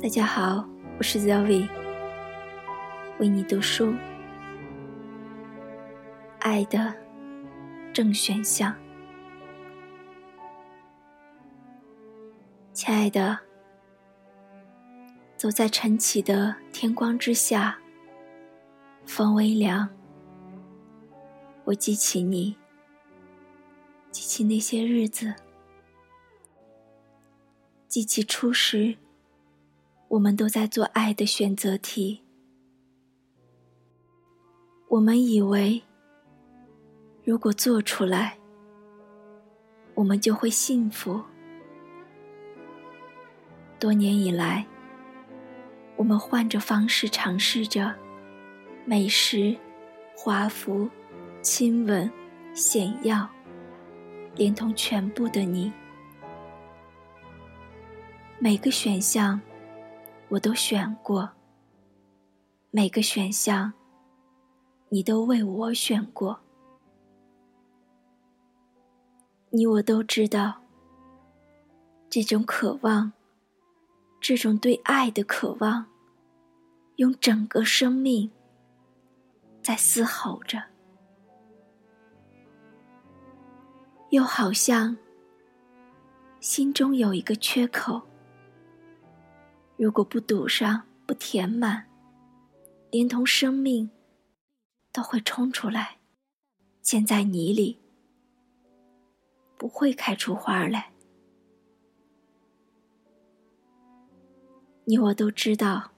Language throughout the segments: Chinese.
大家好，我是 Zoe，为你读书。爱的正选项，亲爱的，走在晨起的天光之下，风微凉，我记起你，记起那些日子，记起初时。我们都在做爱的选择题。我们以为，如果做出来，我们就会幸福。多年以来，我们换着方式尝试着美食、华服、亲吻、显耀，连同全部的你，每个选项。我都选过，每个选项，你都为我选过。你我都知道，这种渴望，这种对爱的渴望，用整个生命在嘶吼着，又好像心中有一个缺口。如果不堵上，不填满，连同生命都会冲出来，陷在泥里，不会开出花来。你我都知道，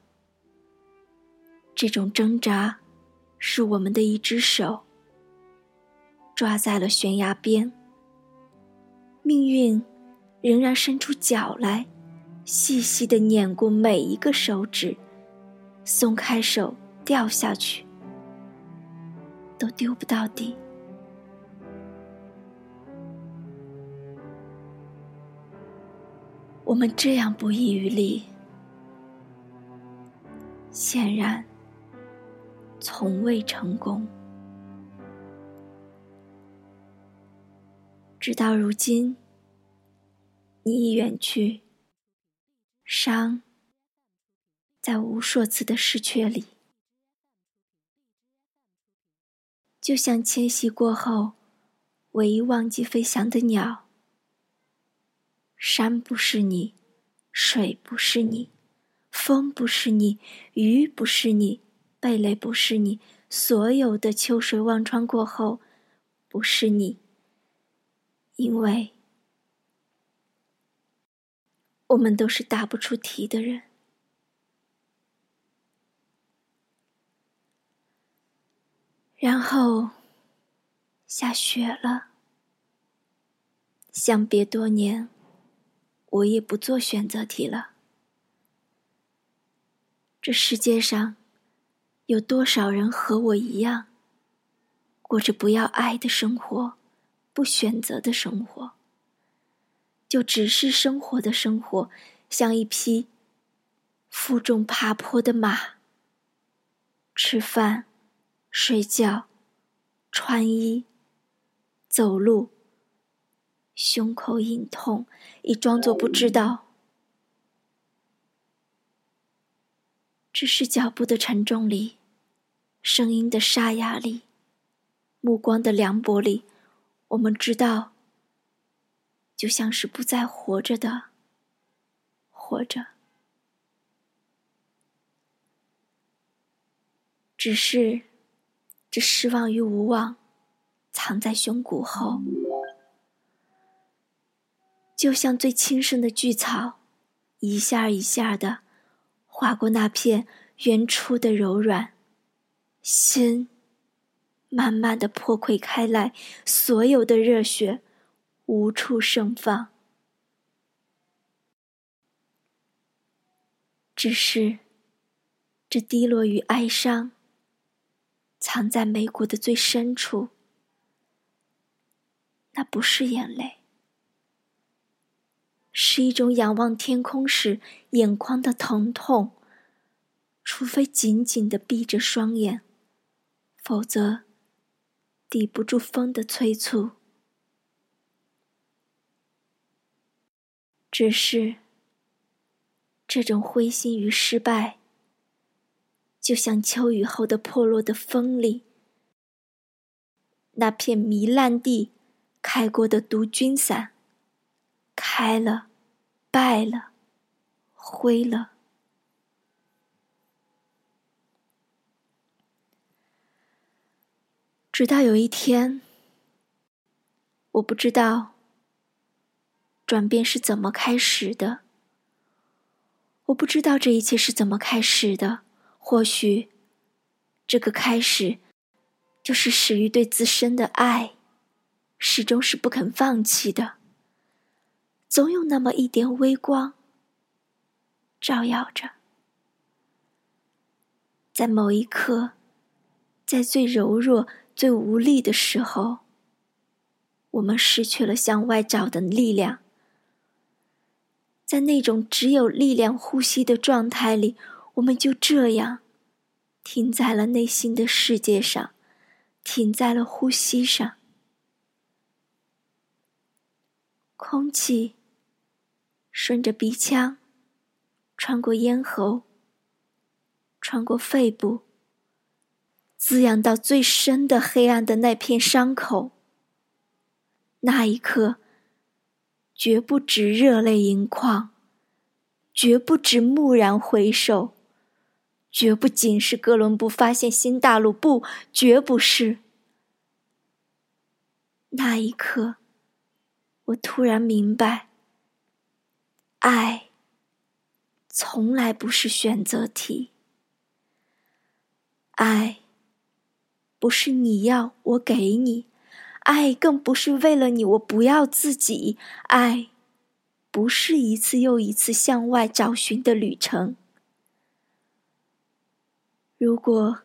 这种挣扎是我们的一只手抓在了悬崖边，命运仍然伸出脚来。细细的碾过每一个手指，松开手掉下去，都丢不到底。我们这样不遗余力，显然从未成功。直到如今，你已远去。伤，在无数次的失去里，就像迁徙过后唯一忘记飞翔的鸟。山不是你，水不是你，风不是你，鱼不是你，贝类不是你，所有的秋水望穿过后，不是你，因为。我们都是答不出题的人。然后下雪了。相别多年，我也不做选择题了。这世界上有多少人和我一样，过着不要爱的生活，不选择的生活？就只是生活的生活，像一匹负重爬坡的马。吃饭、睡觉、穿衣、走路，胸口隐痛，已装作不知道。只是脚步的沉重里，声音的沙哑里，目光的凉薄里，我们知道。就像是不再活着的，活着，只是这失望与无望，藏在胸骨后，就像最轻声的巨草，一下一下的划过那片原初的柔软，心慢慢的破溃开来，所有的热血。无处盛放，只是这低落与哀伤，藏在眉骨的最深处。那不是眼泪，是一种仰望天空时眼眶的疼痛。除非紧紧的闭着双眼，否则抵不住风的催促。只是，这种灰心与失败，就像秋雨后的破落的风里，那片糜烂地开过的毒菌伞，开了，败了，灰了。直到有一天，我不知道转变是怎么开始的。我不知道这一切是怎么开始的，或许，这个开始，就是始于对自身的爱，始终是不肯放弃的。总有那么一点微光，照耀着，在某一刻，在最柔弱、最无力的时候，我们失去了向外找的力量。在那种只有力量呼吸的状态里，我们就这样停在了内心的世界上，停在了呼吸上。空气顺着鼻腔，穿过咽喉，穿过肺部，滋养到最深的黑暗的那片伤口。那一刻。绝不止热泪盈眶，绝不止蓦然回首，绝不仅是哥伦布发现新大陆，不，绝不是。那一刻，我突然明白，爱从来不是选择题，爱不是你要我给你。爱更不是为了你，我不要自己。爱，不是一次又一次向外找寻的旅程。如果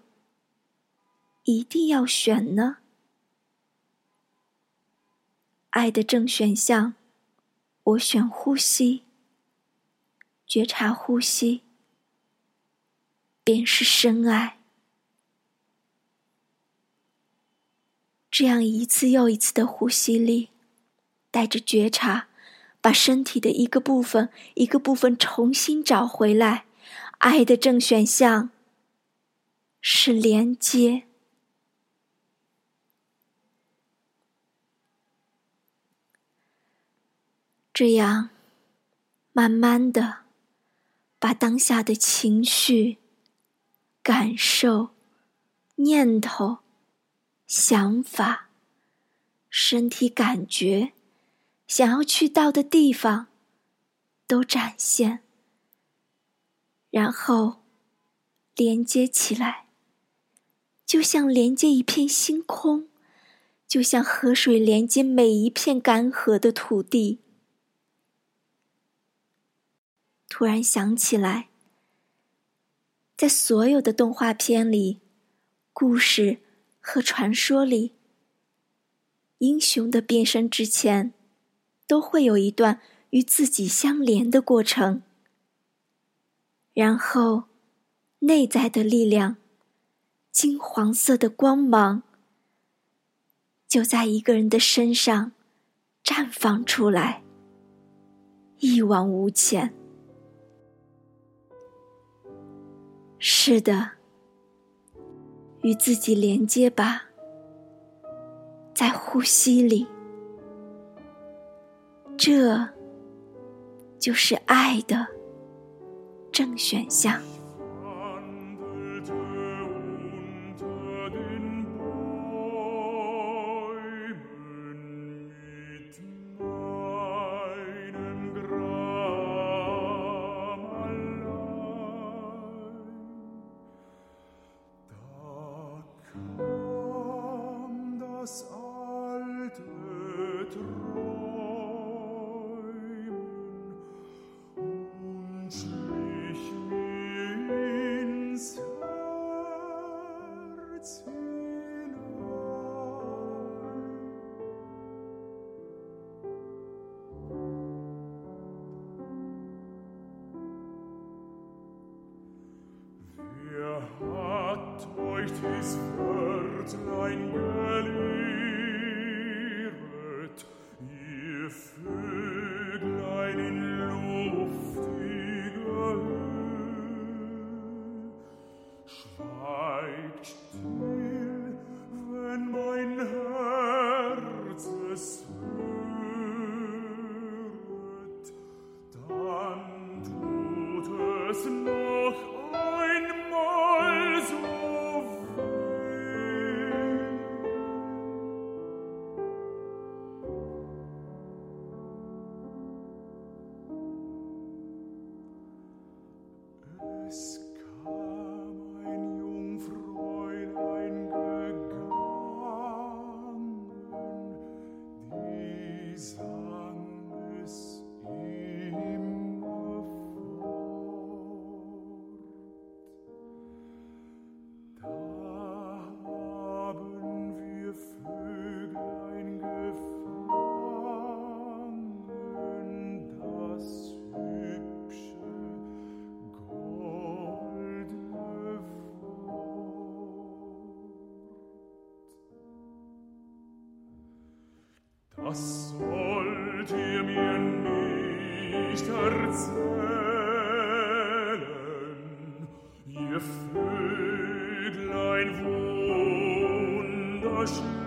一定要选呢？爱的正选项，我选呼吸。觉察呼吸，便是深爱。这样一次又一次的呼吸里，带着觉察，把身体的一个部分一个部分重新找回来。爱的正选项是连接。这样，慢慢的，把当下的情绪、感受、念头。想法、身体感觉、想要去到的地方，都展现，然后连接起来，就像连接一片星空，就像河水连接每一片干涸的土地。突然想起来，在所有的动画片里，故事。和传说里，英雄的变身之前，都会有一段与自己相连的过程。然后，内在的力量，金黄色的光芒，就在一个人的身上绽放出来，一往无前。是的。与自己连接吧，在呼吸里，这就是爱的正选项。alte Träumen und schlich ins Herz hinein. Wer hat euch dies Vöglein wunderschön